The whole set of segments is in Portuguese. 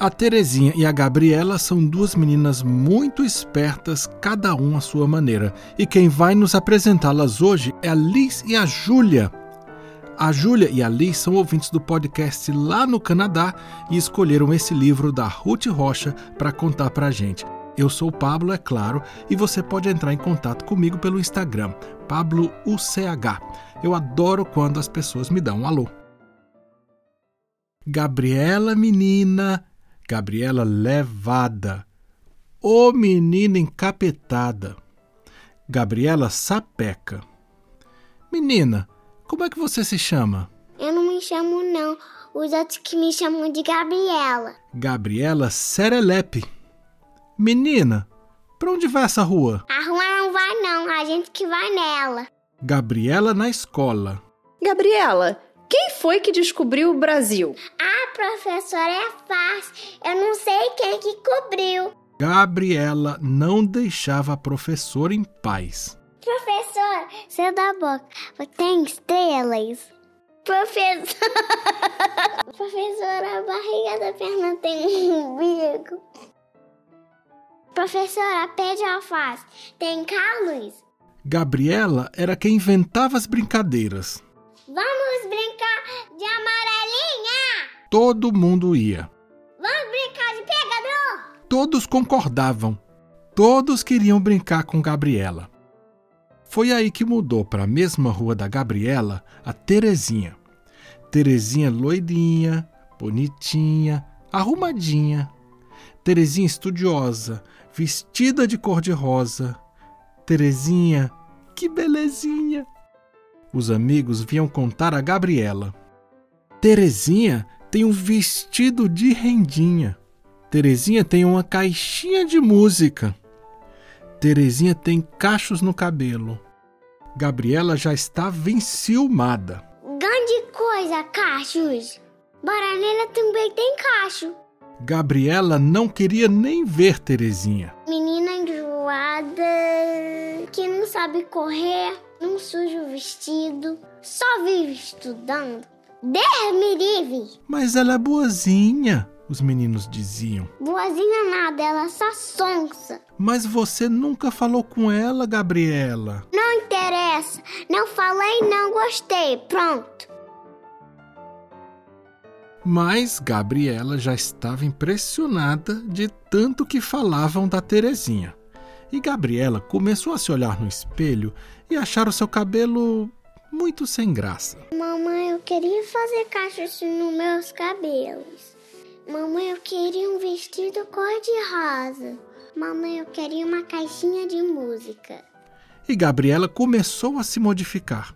A Terezinha e a Gabriela são duas meninas muito espertas, cada um à sua maneira. E quem vai nos apresentá-las hoje é a Liz e a Júlia. A Júlia e a Liz são ouvintes do podcast lá no Canadá e escolheram esse livro da Ruth Rocha para contar para a gente. Eu sou o Pablo, é claro, e você pode entrar em contato comigo pelo Instagram, PabloUCH. Eu adoro quando as pessoas me dão um alô. Gabriela, menina, Gabriela levada. Ô menina encapetada. Gabriela sapeca. Menina, como é que você se chama? Eu não me chamo, não. Os outros que me chamam de Gabriela. Gabriela Serelepe. Menina, pra onde vai essa rua? A rua não vai, não. A gente que vai nela. Gabriela na escola. Gabriela, quem foi que descobriu o Brasil? Ah, professora, é fácil. Eu não sei quem que cobriu. Gabriela não deixava a professora em paz. Professor, seu da boca tem estrelas? Professor. Professora, a barriga da perna tem um umbigo. Professora, pé de alface tem Carlos? Gabriela era quem inventava as brincadeiras. Vamos brincar de amarelinha? Todo mundo ia. Vamos brincar de pegador? Todos concordavam. Todos queriam brincar com Gabriela. Foi aí que mudou para a mesma rua da Gabriela a Terezinha. Terezinha loirinha, bonitinha, arrumadinha. Terezinha estudiosa, vestida de cor-de-rosa. Terezinha, que belezinha! Os amigos vinham contar a Gabriela. Terezinha tem um vestido de rendinha. Terezinha tem uma caixinha de música. Terezinha tem cachos no cabelo. Gabriela já estava enciumada. Grande coisa, cachos. Baranela também tem cacho. Gabriela não queria nem ver Terezinha. Menina enjoada, que não sabe correr, não suja o vestido, só vive estudando. Deus me livre! Mas ela é boazinha, os meninos diziam. Boazinha nada, ela só sonsa. Mas você nunca falou com ela, Gabriela. Não interessa, não falei, não gostei, pronto. Mas Gabriela já estava impressionada de tanto que falavam da Terezinha. E Gabriela começou a se olhar no espelho e achar o seu cabelo muito sem graça. Mamãe, eu queria fazer cachos nos meus cabelos. Mamãe, eu queria um vestido cor-de-rosa. Mamãe, eu queria uma caixinha de música. E Gabriela começou a se modificar.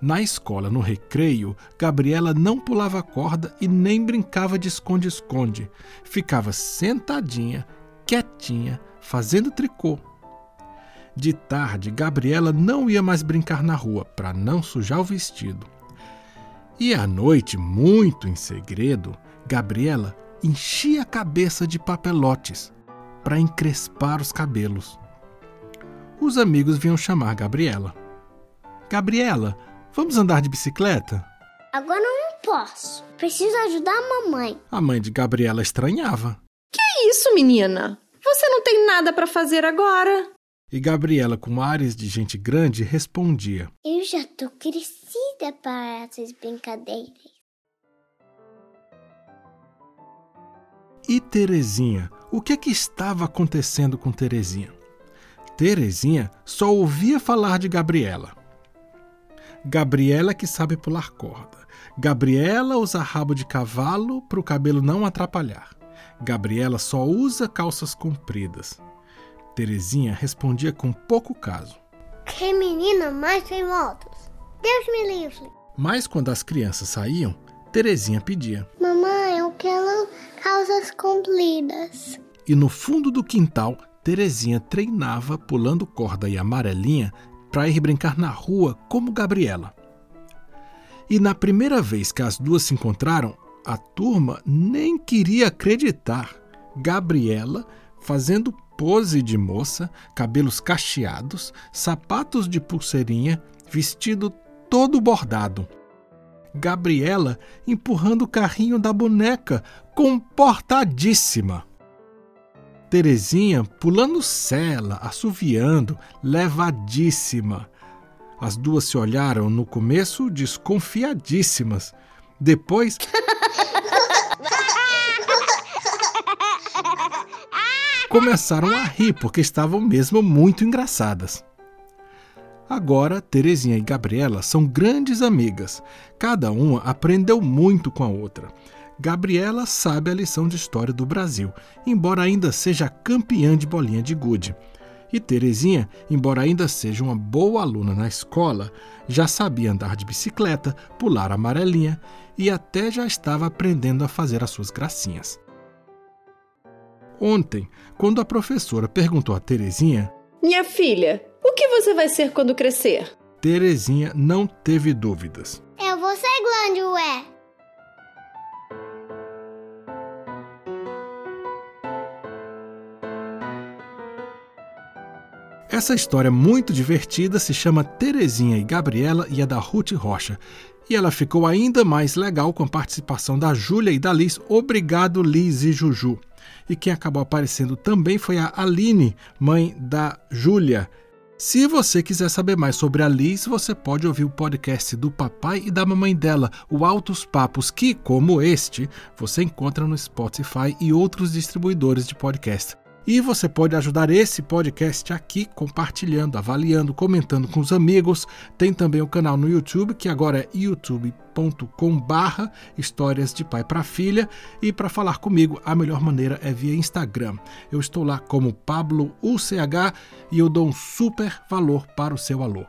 Na escola, no recreio, Gabriela não pulava corda e nem brincava de esconde-esconde. Ficava sentadinha, quietinha, fazendo tricô. De tarde, Gabriela não ia mais brincar na rua para não sujar o vestido. E à noite, muito em segredo, Gabriela enchia a cabeça de papelotes para encrespar os cabelos. Os amigos vinham chamar Gabriela. Gabriela, vamos andar de bicicleta? Agora não posso. Preciso ajudar a mamãe. A mãe de Gabriela estranhava. Que isso, menina? Você não tem nada para fazer agora? E Gabriela, com ares de gente grande, respondia: Eu já tô crescida para essas brincadeiras. E Terezinha? O que é que estava acontecendo com Terezinha? Terezinha só ouvia falar de Gabriela. Gabriela que sabe pular corda. Gabriela usa rabo de cavalo para o cabelo não atrapalhar. Gabriela só usa calças compridas. Terezinha respondia com pouco caso. Que menina mais sem voltas. Deus me livre. Mas quando as crianças saíam, Terezinha pedia. Mamãe, eu quero calças compridas. E no fundo do quintal, Terezinha treinava pulando corda e amarelinha para ir brincar na rua como Gabriela. E na primeira vez que as duas se encontraram, a turma nem queria acreditar. Gabriela fazendo pose de moça, cabelos cacheados, sapatos de pulseirinha, vestido todo bordado. Gabriela empurrando o carrinho da boneca, comportadíssima. Terezinha pulando cela, assoviando, levadíssima. As duas se olharam no começo desconfiadíssimas. Depois. começaram a rir porque estavam mesmo muito engraçadas. Agora, Terezinha e Gabriela são grandes amigas. Cada uma aprendeu muito com a outra. Gabriela sabe a lição de história do Brasil, embora ainda seja campeã de bolinha de gude. E Terezinha, embora ainda seja uma boa aluna na escola, já sabia andar de bicicleta, pular amarelinha e até já estava aprendendo a fazer as suas gracinhas. Ontem, quando a professora perguntou a Terezinha: Minha filha, o que você vai ser quando crescer? Terezinha não teve dúvidas. Eu vou ser grande, ué. Essa história muito divertida se chama Terezinha e Gabriela e é da Ruth Rocha. E ela ficou ainda mais legal com a participação da Júlia e da Liz. Obrigado, Liz e Juju. E quem acabou aparecendo também foi a Aline, mãe da Júlia. Se você quiser saber mais sobre a Liz, você pode ouvir o podcast do papai e da mamãe dela, o Altos Papos, que, como este, você encontra no Spotify e outros distribuidores de podcast. E você pode ajudar esse podcast aqui compartilhando, avaliando, comentando com os amigos. Tem também o canal no YouTube, que agora é youtube.com/barra histórias de pai para filha. E para falar comigo, a melhor maneira é via Instagram. Eu estou lá como Pablo UCH e eu dou um super valor para o seu alô.